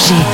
FG.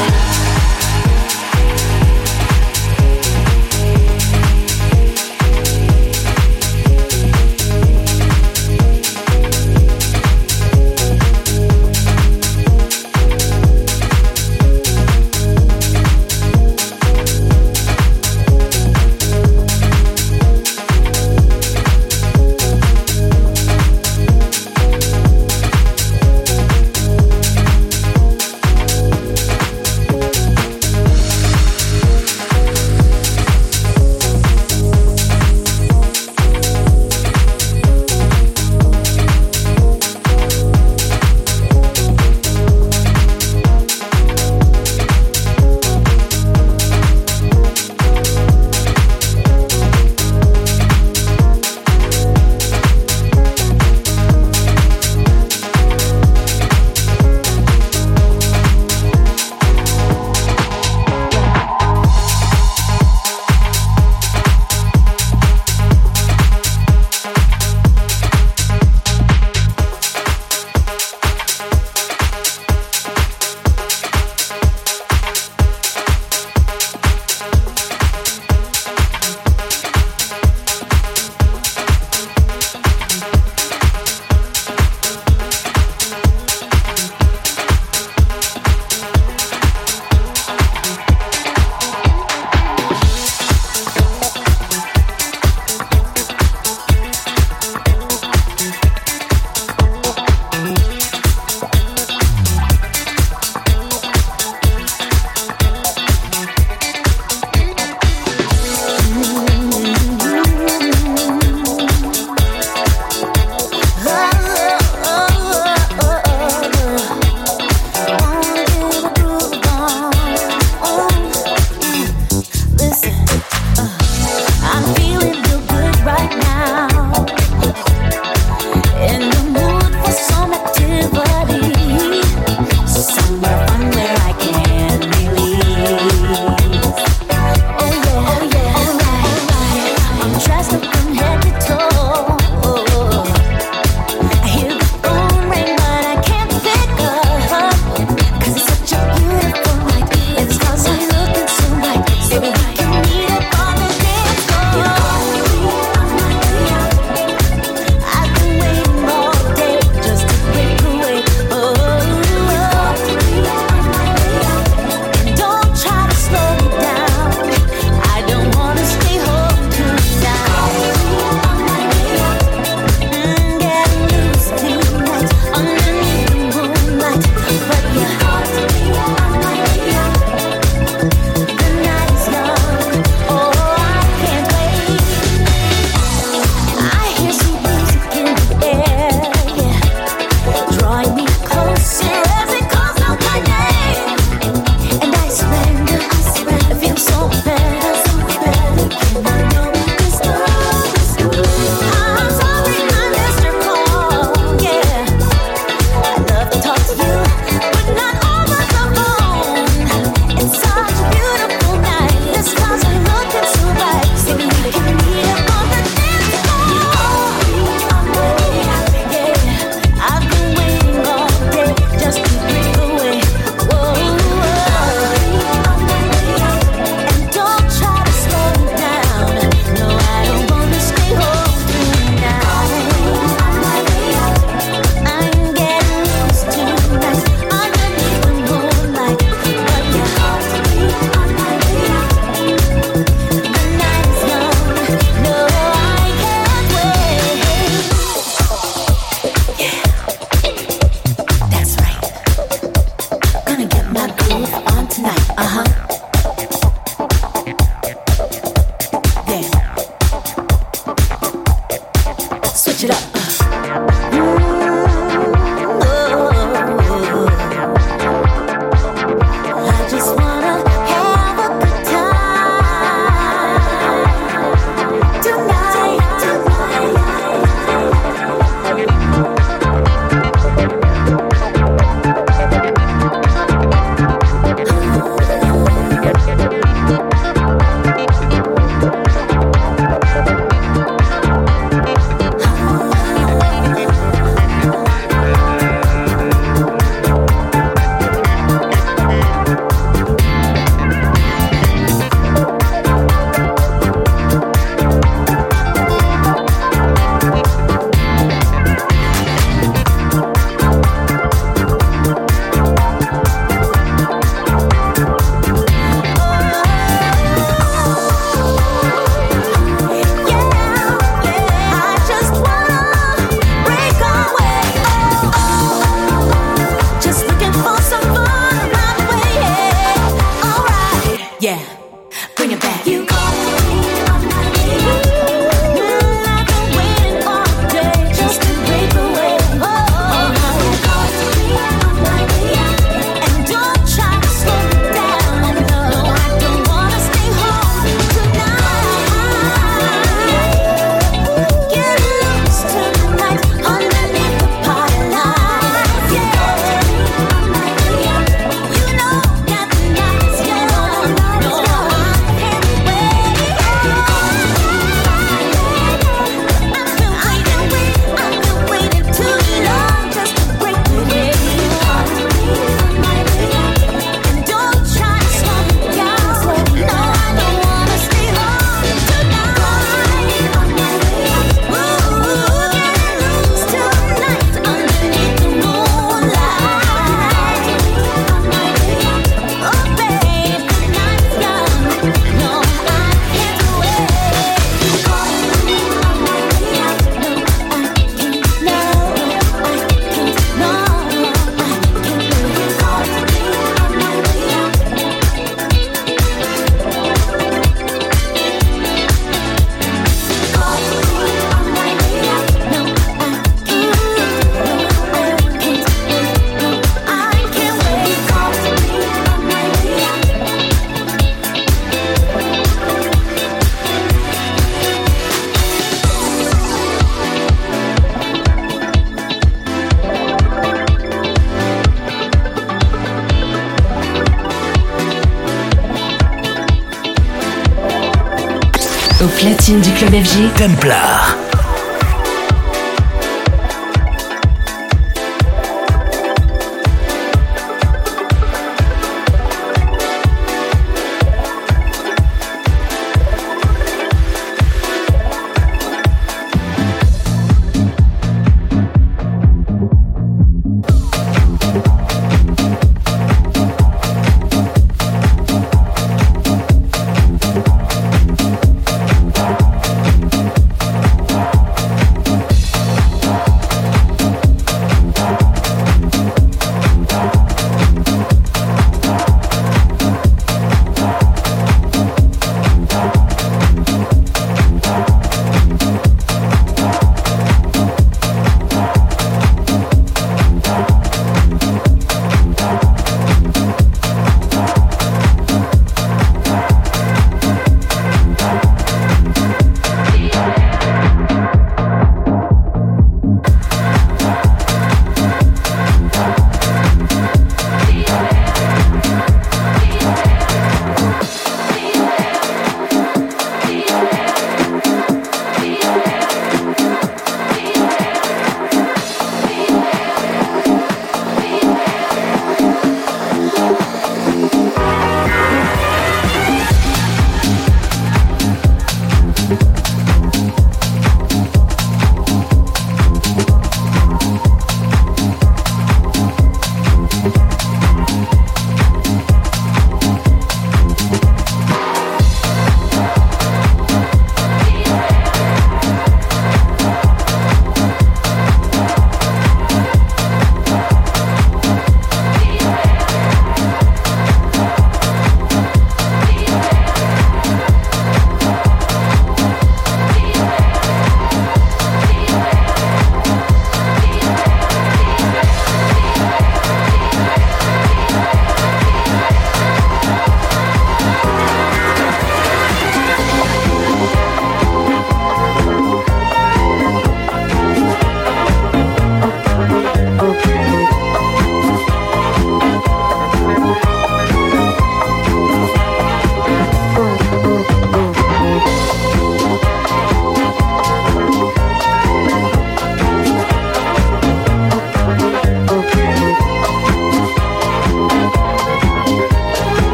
Du club FG. Templar.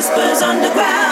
whispers underground.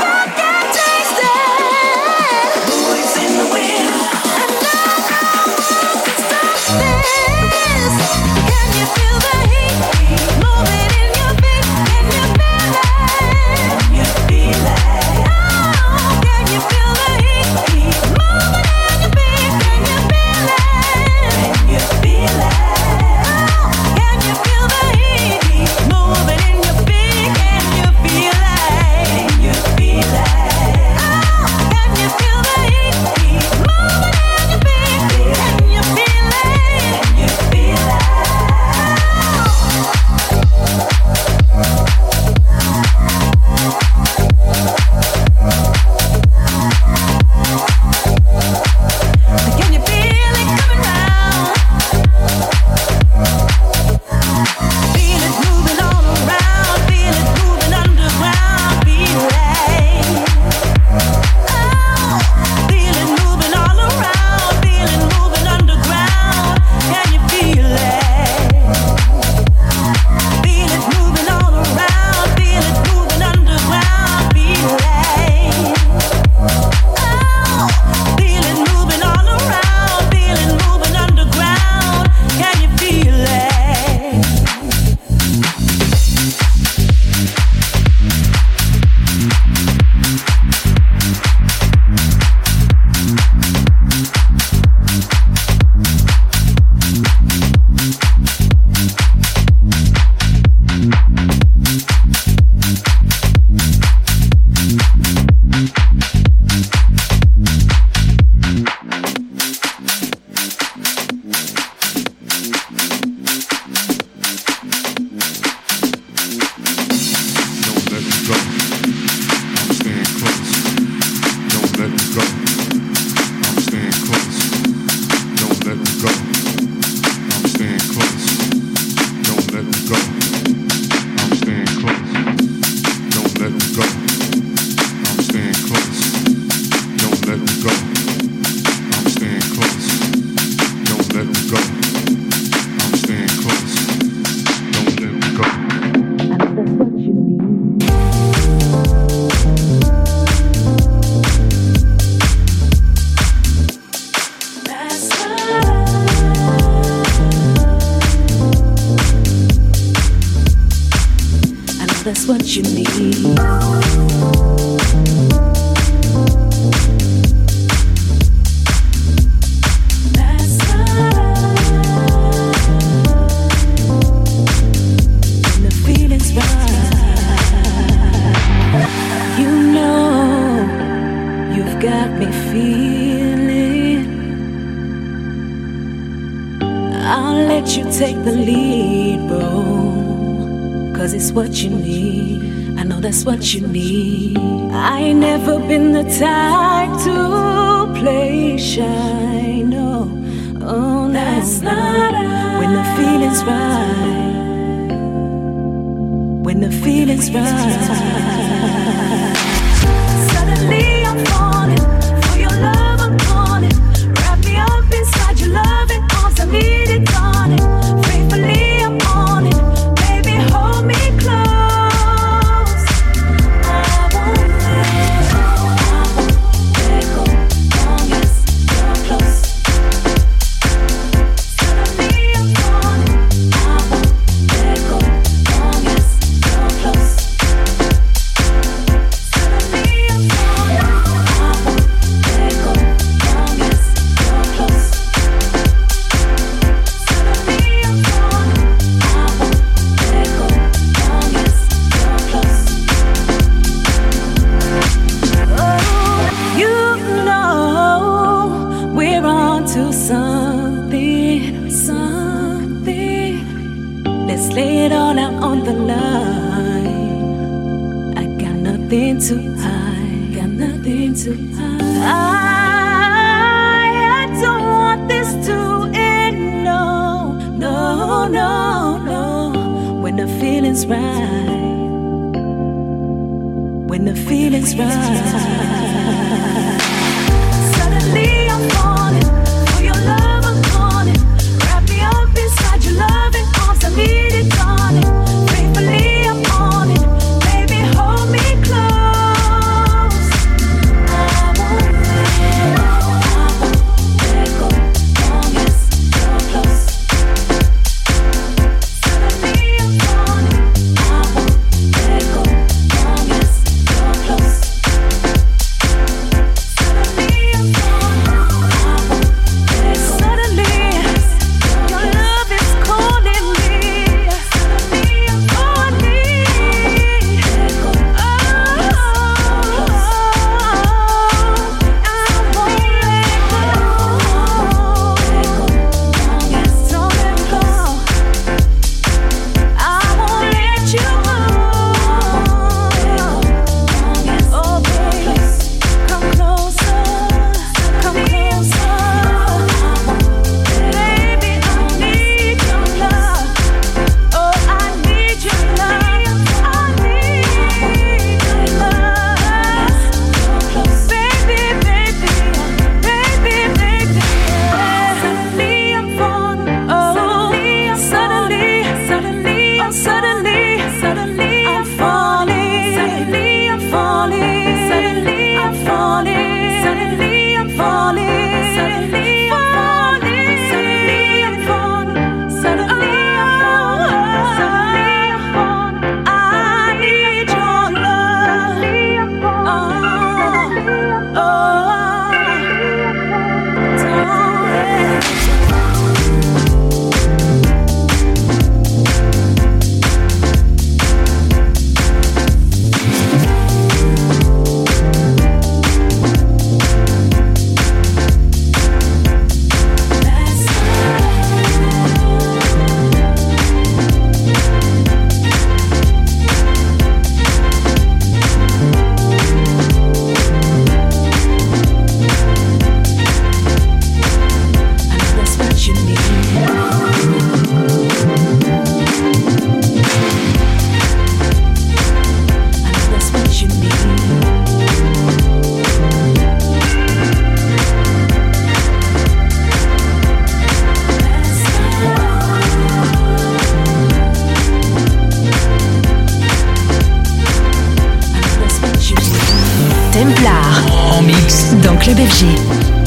L'art en mix dans Club FG.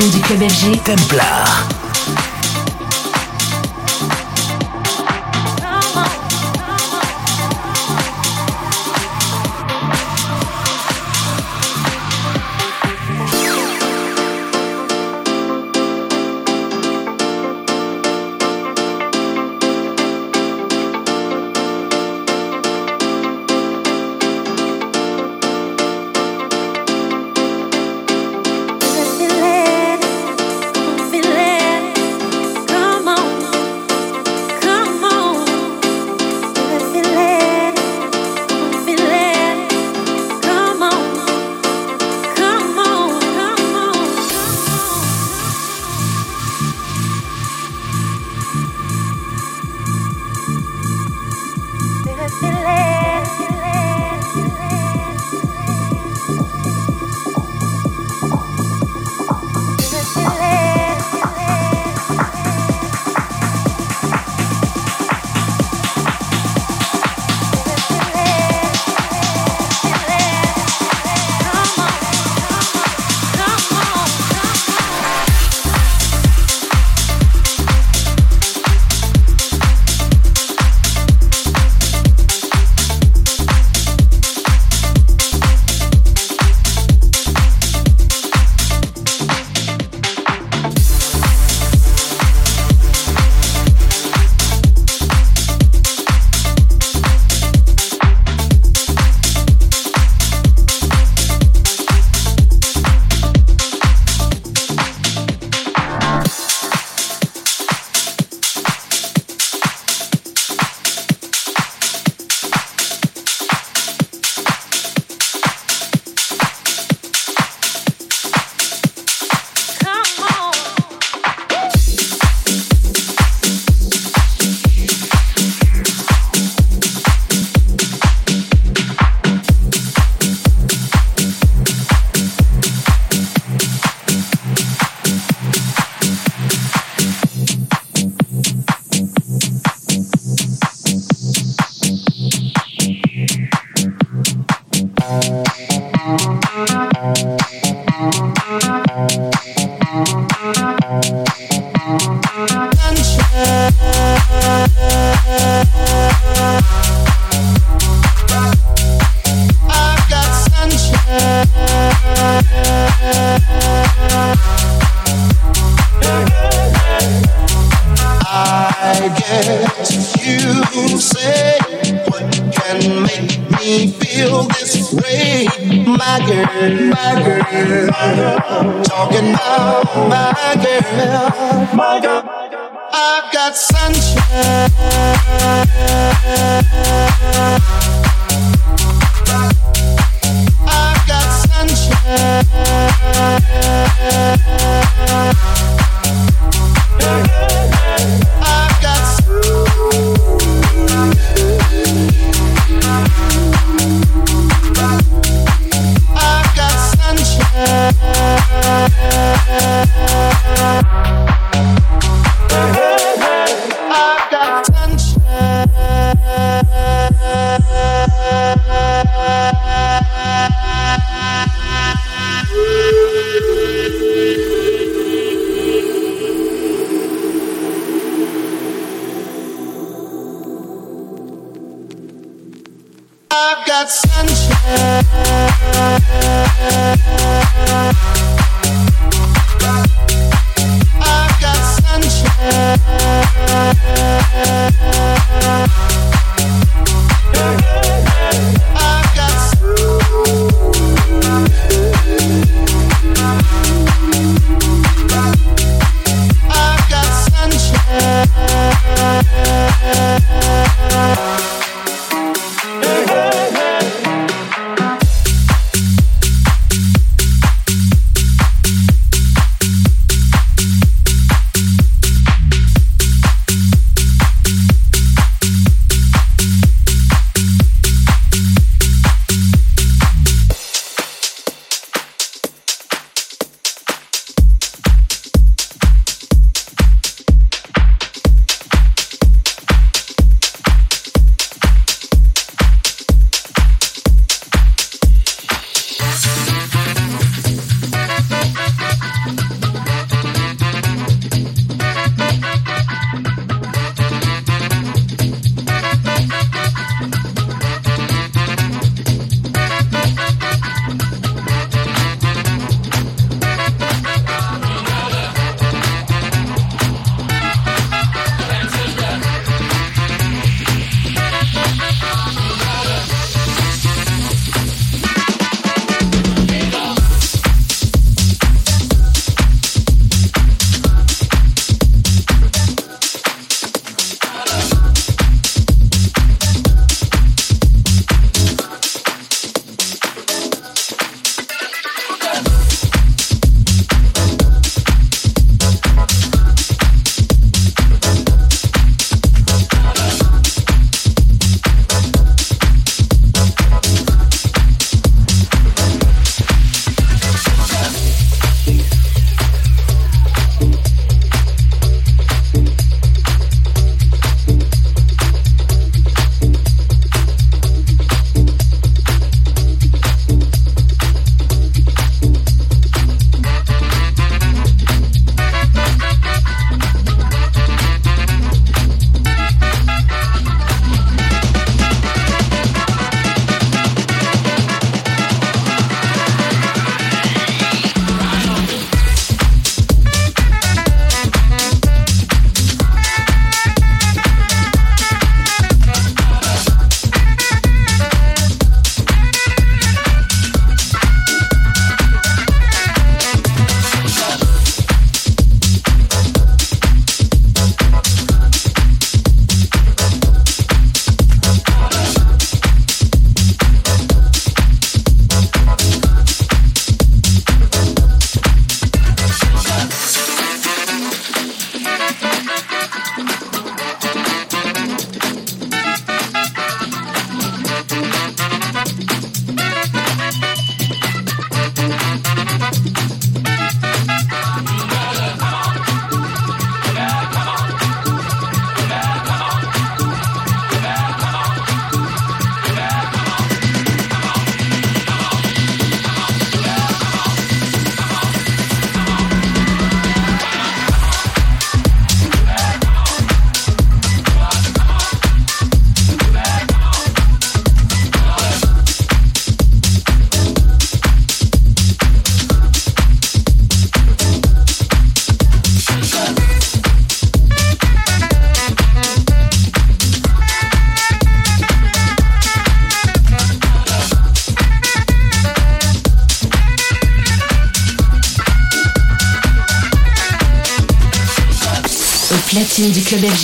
Du club FG. Templar.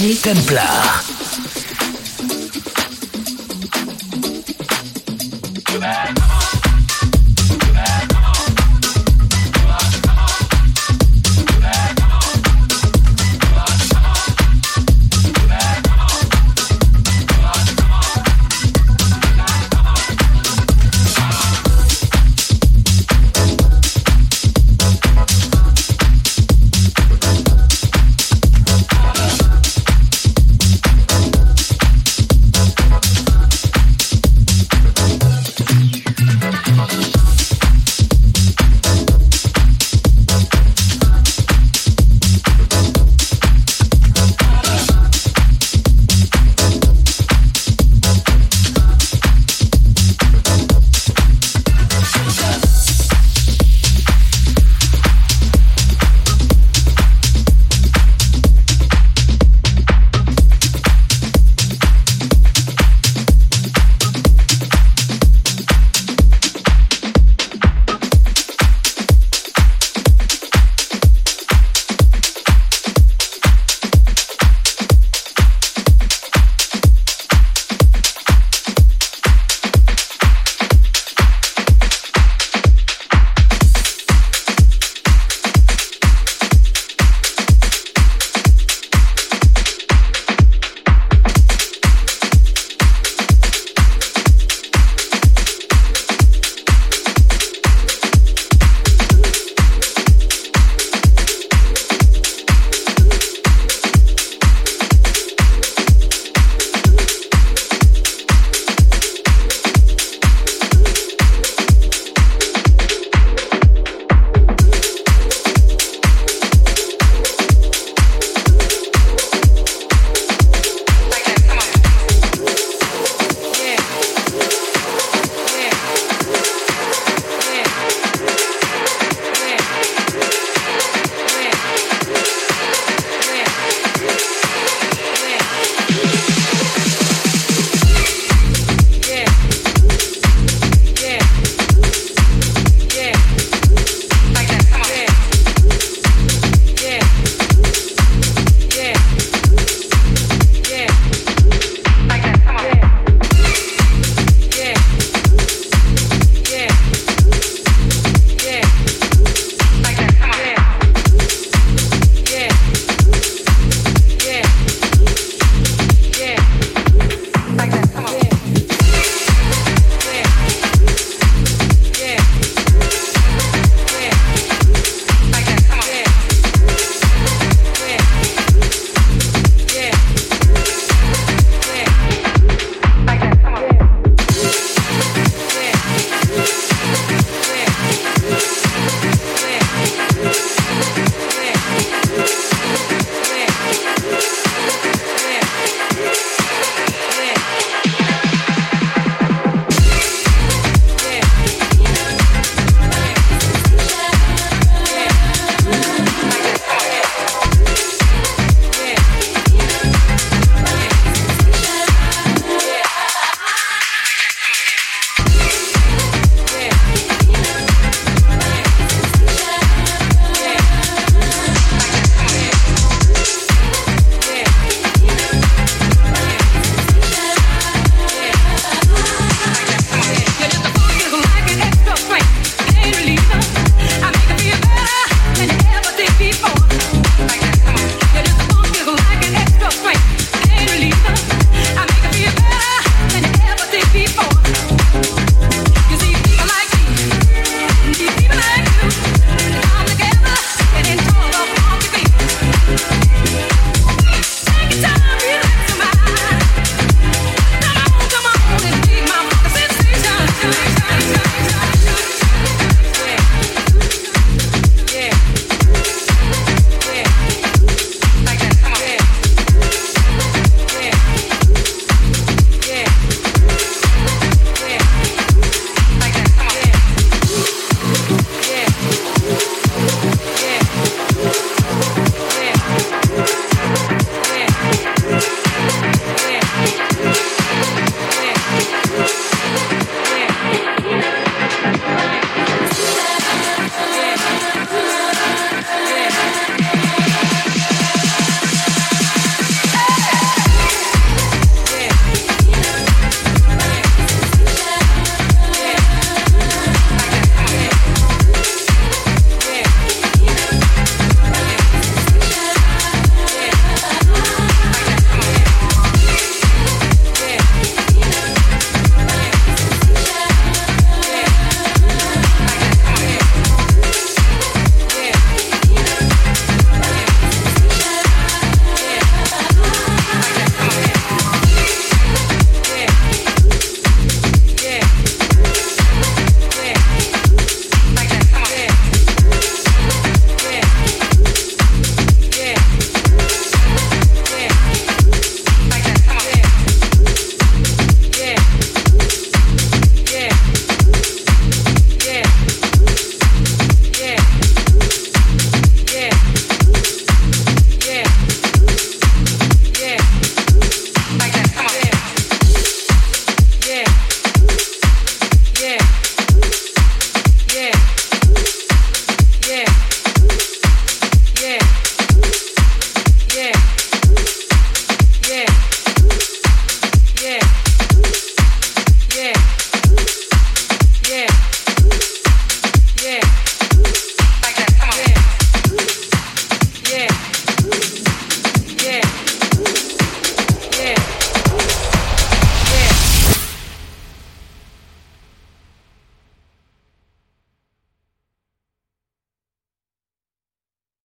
Templar.